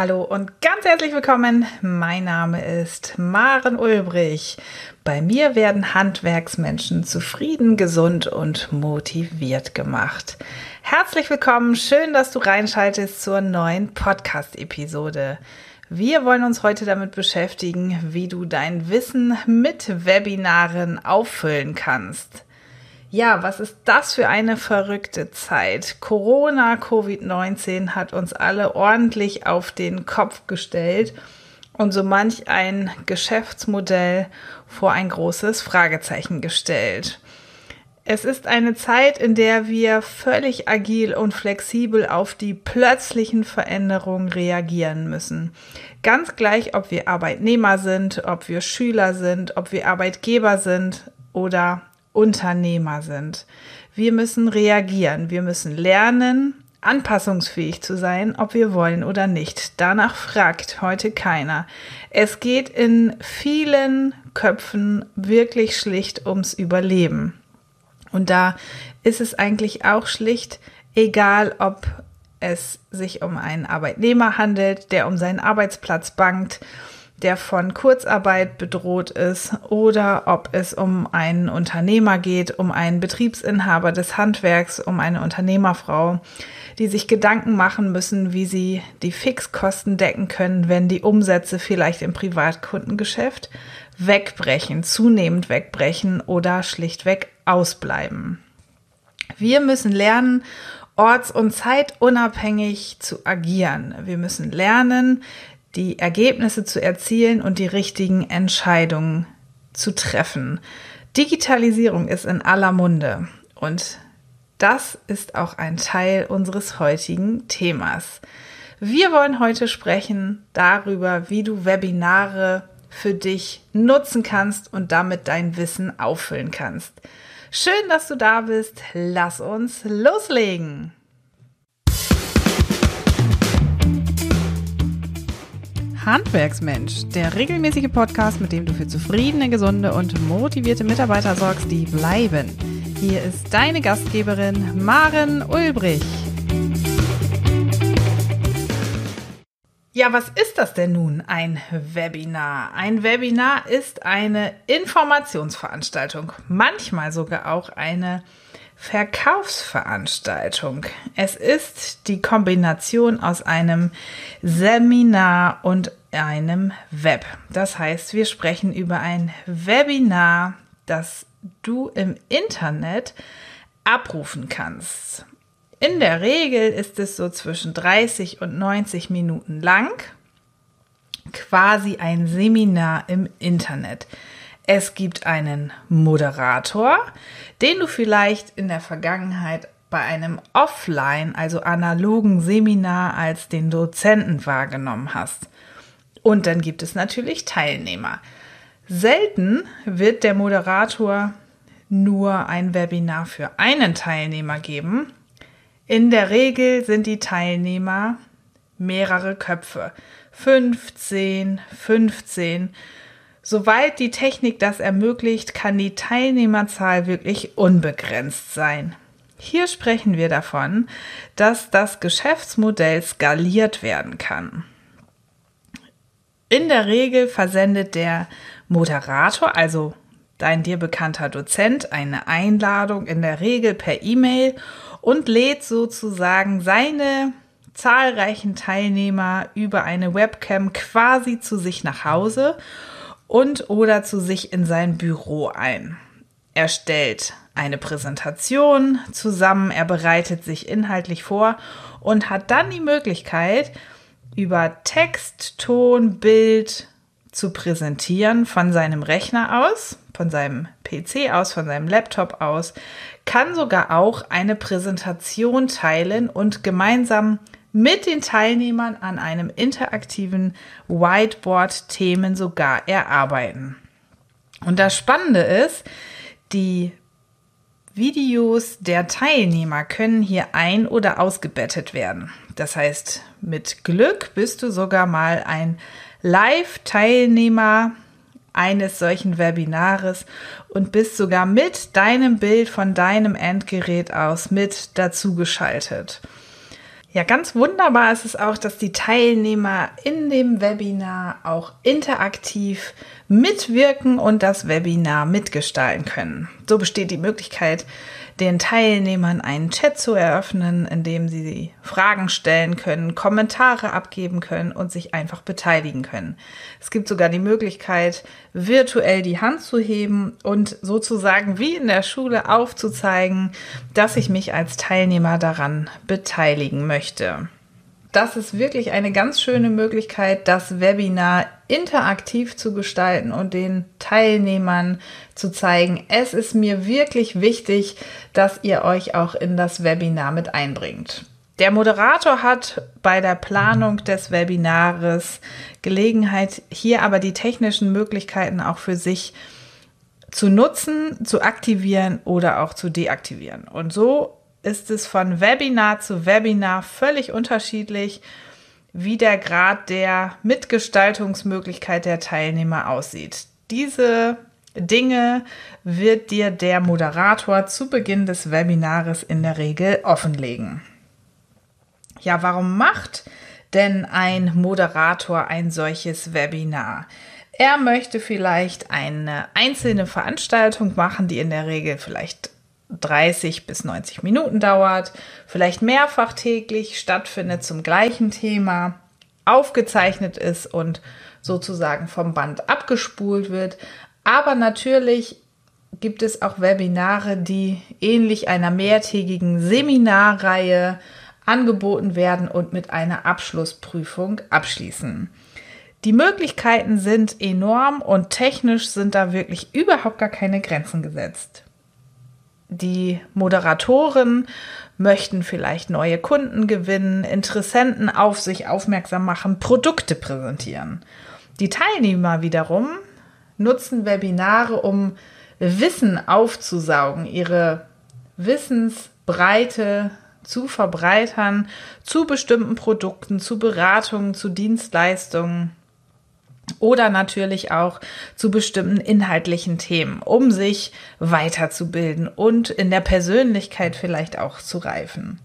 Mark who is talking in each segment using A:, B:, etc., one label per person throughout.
A: Hallo und ganz herzlich willkommen. Mein Name ist Maren Ulbrich. Bei mir werden Handwerksmenschen zufrieden, gesund und motiviert gemacht. Herzlich willkommen, schön, dass du reinschaltest zur neuen Podcast-Episode. Wir wollen uns heute damit beschäftigen, wie du dein Wissen mit Webinaren auffüllen kannst. Ja, was ist das für eine verrückte Zeit? Corona, Covid-19 hat uns alle ordentlich auf den Kopf gestellt und so manch ein Geschäftsmodell vor ein großes Fragezeichen gestellt. Es ist eine Zeit, in der wir völlig agil und flexibel auf die plötzlichen Veränderungen reagieren müssen. Ganz gleich, ob wir Arbeitnehmer sind, ob wir Schüler sind, ob wir Arbeitgeber sind oder Unternehmer sind. Wir müssen reagieren, wir müssen lernen, anpassungsfähig zu sein, ob wir wollen oder nicht. Danach fragt heute keiner. Es geht in vielen Köpfen wirklich schlicht ums Überleben. Und da ist es eigentlich auch schlicht egal, ob es sich um einen Arbeitnehmer handelt, der um seinen Arbeitsplatz bangt der von Kurzarbeit bedroht ist oder ob es um einen Unternehmer geht, um einen Betriebsinhaber des Handwerks, um eine Unternehmerfrau, die sich Gedanken machen müssen, wie sie die Fixkosten decken können, wenn die Umsätze vielleicht im Privatkundengeschäft wegbrechen, zunehmend wegbrechen oder schlichtweg ausbleiben. Wir müssen lernen, orts- und zeitunabhängig zu agieren. Wir müssen lernen, die Ergebnisse zu erzielen und die richtigen Entscheidungen zu treffen. Digitalisierung ist in aller Munde und das ist auch ein Teil unseres heutigen Themas. Wir wollen heute sprechen darüber, wie du Webinare für dich nutzen kannst und damit dein Wissen auffüllen kannst. Schön, dass du da bist. Lass uns loslegen. Handwerksmensch, der regelmäßige Podcast, mit dem du für zufriedene, gesunde und motivierte Mitarbeiter sorgst, die bleiben. Hier ist deine Gastgeberin Maren Ulbrich. Ja, was ist das denn nun, ein Webinar? Ein Webinar ist eine Informationsveranstaltung, manchmal sogar auch eine Verkaufsveranstaltung. Es ist die Kombination aus einem Seminar und einem Web. Das heißt, wir sprechen über ein Webinar, das du im Internet abrufen kannst. In der Regel ist es so zwischen 30 und 90 Minuten lang, quasi ein Seminar im Internet. Es gibt einen Moderator, den du vielleicht in der Vergangenheit bei einem offline, also analogen Seminar als den Dozenten wahrgenommen hast. Und dann gibt es natürlich Teilnehmer. Selten wird der Moderator nur ein Webinar für einen Teilnehmer geben. In der Regel sind die Teilnehmer mehrere Köpfe. 15, 15 Soweit die Technik das ermöglicht, kann die Teilnehmerzahl wirklich unbegrenzt sein. Hier sprechen wir davon, dass das Geschäftsmodell skaliert werden kann. In der Regel versendet der Moderator, also dein dir bekannter Dozent, eine Einladung in der Regel per E-Mail und lädt sozusagen seine zahlreichen Teilnehmer über eine Webcam quasi zu sich nach Hause und oder zu sich in sein Büro ein. Er stellt eine Präsentation zusammen, er bereitet sich inhaltlich vor und hat dann die Möglichkeit, über Text, Ton, Bild zu präsentieren von seinem Rechner aus, von seinem PC aus, von seinem Laptop aus, kann sogar auch eine Präsentation teilen und gemeinsam mit den Teilnehmern an einem interaktiven Whiteboard Themen sogar erarbeiten. Und das Spannende ist, die Videos der Teilnehmer können hier ein- oder ausgebettet werden. Das heißt, mit Glück bist du sogar mal ein Live-Teilnehmer eines solchen Webinares und bist sogar mit deinem Bild von deinem Endgerät aus mit dazugeschaltet. Ja, ganz wunderbar ist es auch, dass die Teilnehmer in dem Webinar auch interaktiv mitwirken und das Webinar mitgestalten können. So besteht die Möglichkeit, den Teilnehmern einen Chat zu eröffnen, in dem sie Fragen stellen können, Kommentare abgeben können und sich einfach beteiligen können. Es gibt sogar die Möglichkeit, virtuell die Hand zu heben und sozusagen wie in der Schule aufzuzeigen, dass ich mich als Teilnehmer daran beteiligen möchte das ist wirklich eine ganz schöne Möglichkeit, das Webinar interaktiv zu gestalten und den Teilnehmern zu zeigen, es ist mir wirklich wichtig, dass ihr euch auch in das Webinar mit einbringt. Der Moderator hat bei der Planung des Webinares Gelegenheit, hier aber die technischen Möglichkeiten auch für sich zu nutzen, zu aktivieren oder auch zu deaktivieren. Und so ist es von Webinar zu Webinar völlig unterschiedlich, wie der Grad der Mitgestaltungsmöglichkeit der Teilnehmer aussieht. Diese Dinge wird dir der Moderator zu Beginn des Webinares in der Regel offenlegen. Ja, warum macht denn ein Moderator ein solches Webinar? Er möchte vielleicht eine einzelne Veranstaltung machen, die in der Regel vielleicht 30 bis 90 Minuten dauert, vielleicht mehrfach täglich stattfindet zum gleichen Thema, aufgezeichnet ist und sozusagen vom Band abgespult wird. Aber natürlich gibt es auch Webinare, die ähnlich einer mehrtägigen Seminarreihe angeboten werden und mit einer Abschlussprüfung abschließen. Die Möglichkeiten sind enorm und technisch sind da wirklich überhaupt gar keine Grenzen gesetzt. Die Moderatoren möchten vielleicht neue Kunden gewinnen, Interessenten auf sich aufmerksam machen, Produkte präsentieren. Die Teilnehmer wiederum nutzen Webinare, um Wissen aufzusaugen, ihre Wissensbreite zu verbreitern zu bestimmten Produkten, zu Beratungen, zu Dienstleistungen oder natürlich auch zu bestimmten inhaltlichen Themen, um sich weiterzubilden und in der Persönlichkeit vielleicht auch zu reifen.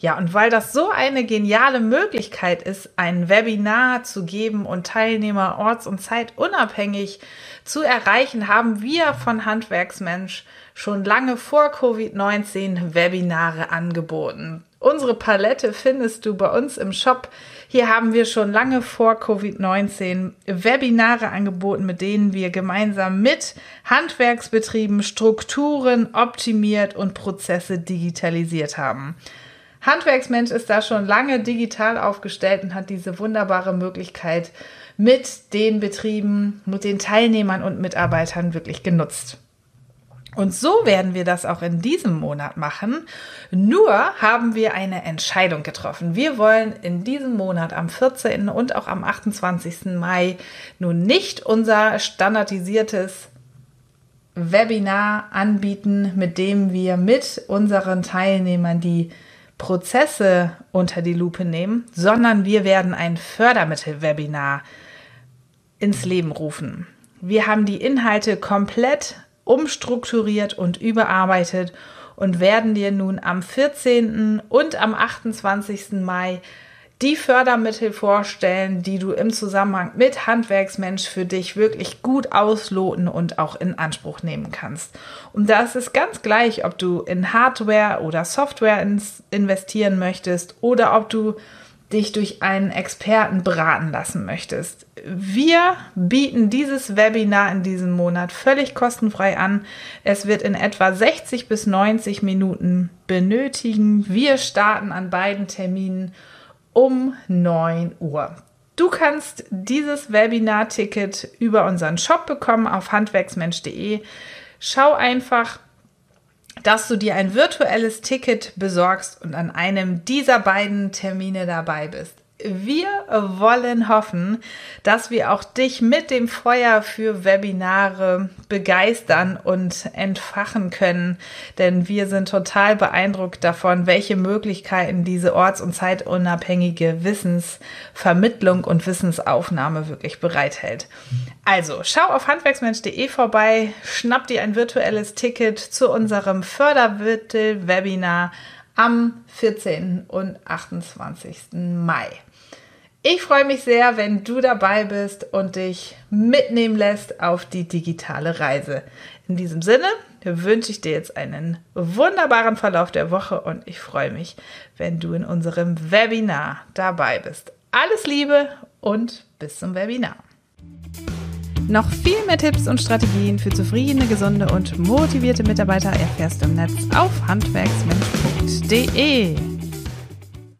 A: Ja, und weil das so eine geniale Möglichkeit ist, ein Webinar zu geben und Teilnehmer orts- und zeitunabhängig zu erreichen, haben wir von Handwerksmensch schon lange vor Covid-19 Webinare angeboten. Unsere Palette findest du bei uns im Shop. Hier haben wir schon lange vor Covid-19 Webinare angeboten, mit denen wir gemeinsam mit Handwerksbetrieben Strukturen optimiert und Prozesse digitalisiert haben. Handwerksmensch ist da schon lange digital aufgestellt und hat diese wunderbare Möglichkeit mit den Betrieben, mit den Teilnehmern und Mitarbeitern wirklich genutzt. Und so werden wir das auch in diesem Monat machen. Nur haben wir eine Entscheidung getroffen. Wir wollen in diesem Monat am 14. und auch am 28. Mai nun nicht unser standardisiertes Webinar anbieten, mit dem wir mit unseren Teilnehmern die Prozesse unter die Lupe nehmen, sondern wir werden ein Fördermittel-Webinar ins Leben rufen. Wir haben die Inhalte komplett umstrukturiert und überarbeitet und werden dir nun am 14. und am 28. Mai die Fördermittel vorstellen, die du im Zusammenhang mit Handwerksmensch für dich wirklich gut ausloten und auch in Anspruch nehmen kannst. Und da ist es ganz gleich, ob du in Hardware oder Software investieren möchtest oder ob du dich durch einen Experten beraten lassen möchtest. Wir bieten dieses Webinar in diesem Monat völlig kostenfrei an. Es wird in etwa 60 bis 90 Minuten benötigen. Wir starten an beiden Terminen um 9 Uhr. Du kannst dieses Webinar-Ticket über unseren Shop bekommen auf handwerksmensch.de. Schau einfach dass du dir ein virtuelles Ticket besorgst und an einem dieser beiden Termine dabei bist. Wir wollen hoffen, dass wir auch dich mit dem Feuer für Webinare begeistern und entfachen können, denn wir sind total beeindruckt davon, welche Möglichkeiten diese orts- und zeitunabhängige Wissensvermittlung und Wissensaufnahme wirklich bereithält. Also, schau auf handwerksmensch.de vorbei, schnapp dir ein virtuelles Ticket zu unserem Fördermittel-Webinar am 14. und 28. Mai. Ich freue mich sehr, wenn du dabei bist und dich mitnehmen lässt auf die digitale Reise. In diesem Sinne wünsche ich dir jetzt einen wunderbaren Verlauf der Woche und ich freue mich, wenn du in unserem Webinar dabei bist. Alles Liebe und bis zum Webinar. Noch viel mehr Tipps und Strategien für zufriedene, gesunde und motivierte Mitarbeiter erfährst du im Netz auf handwerksmensch.de.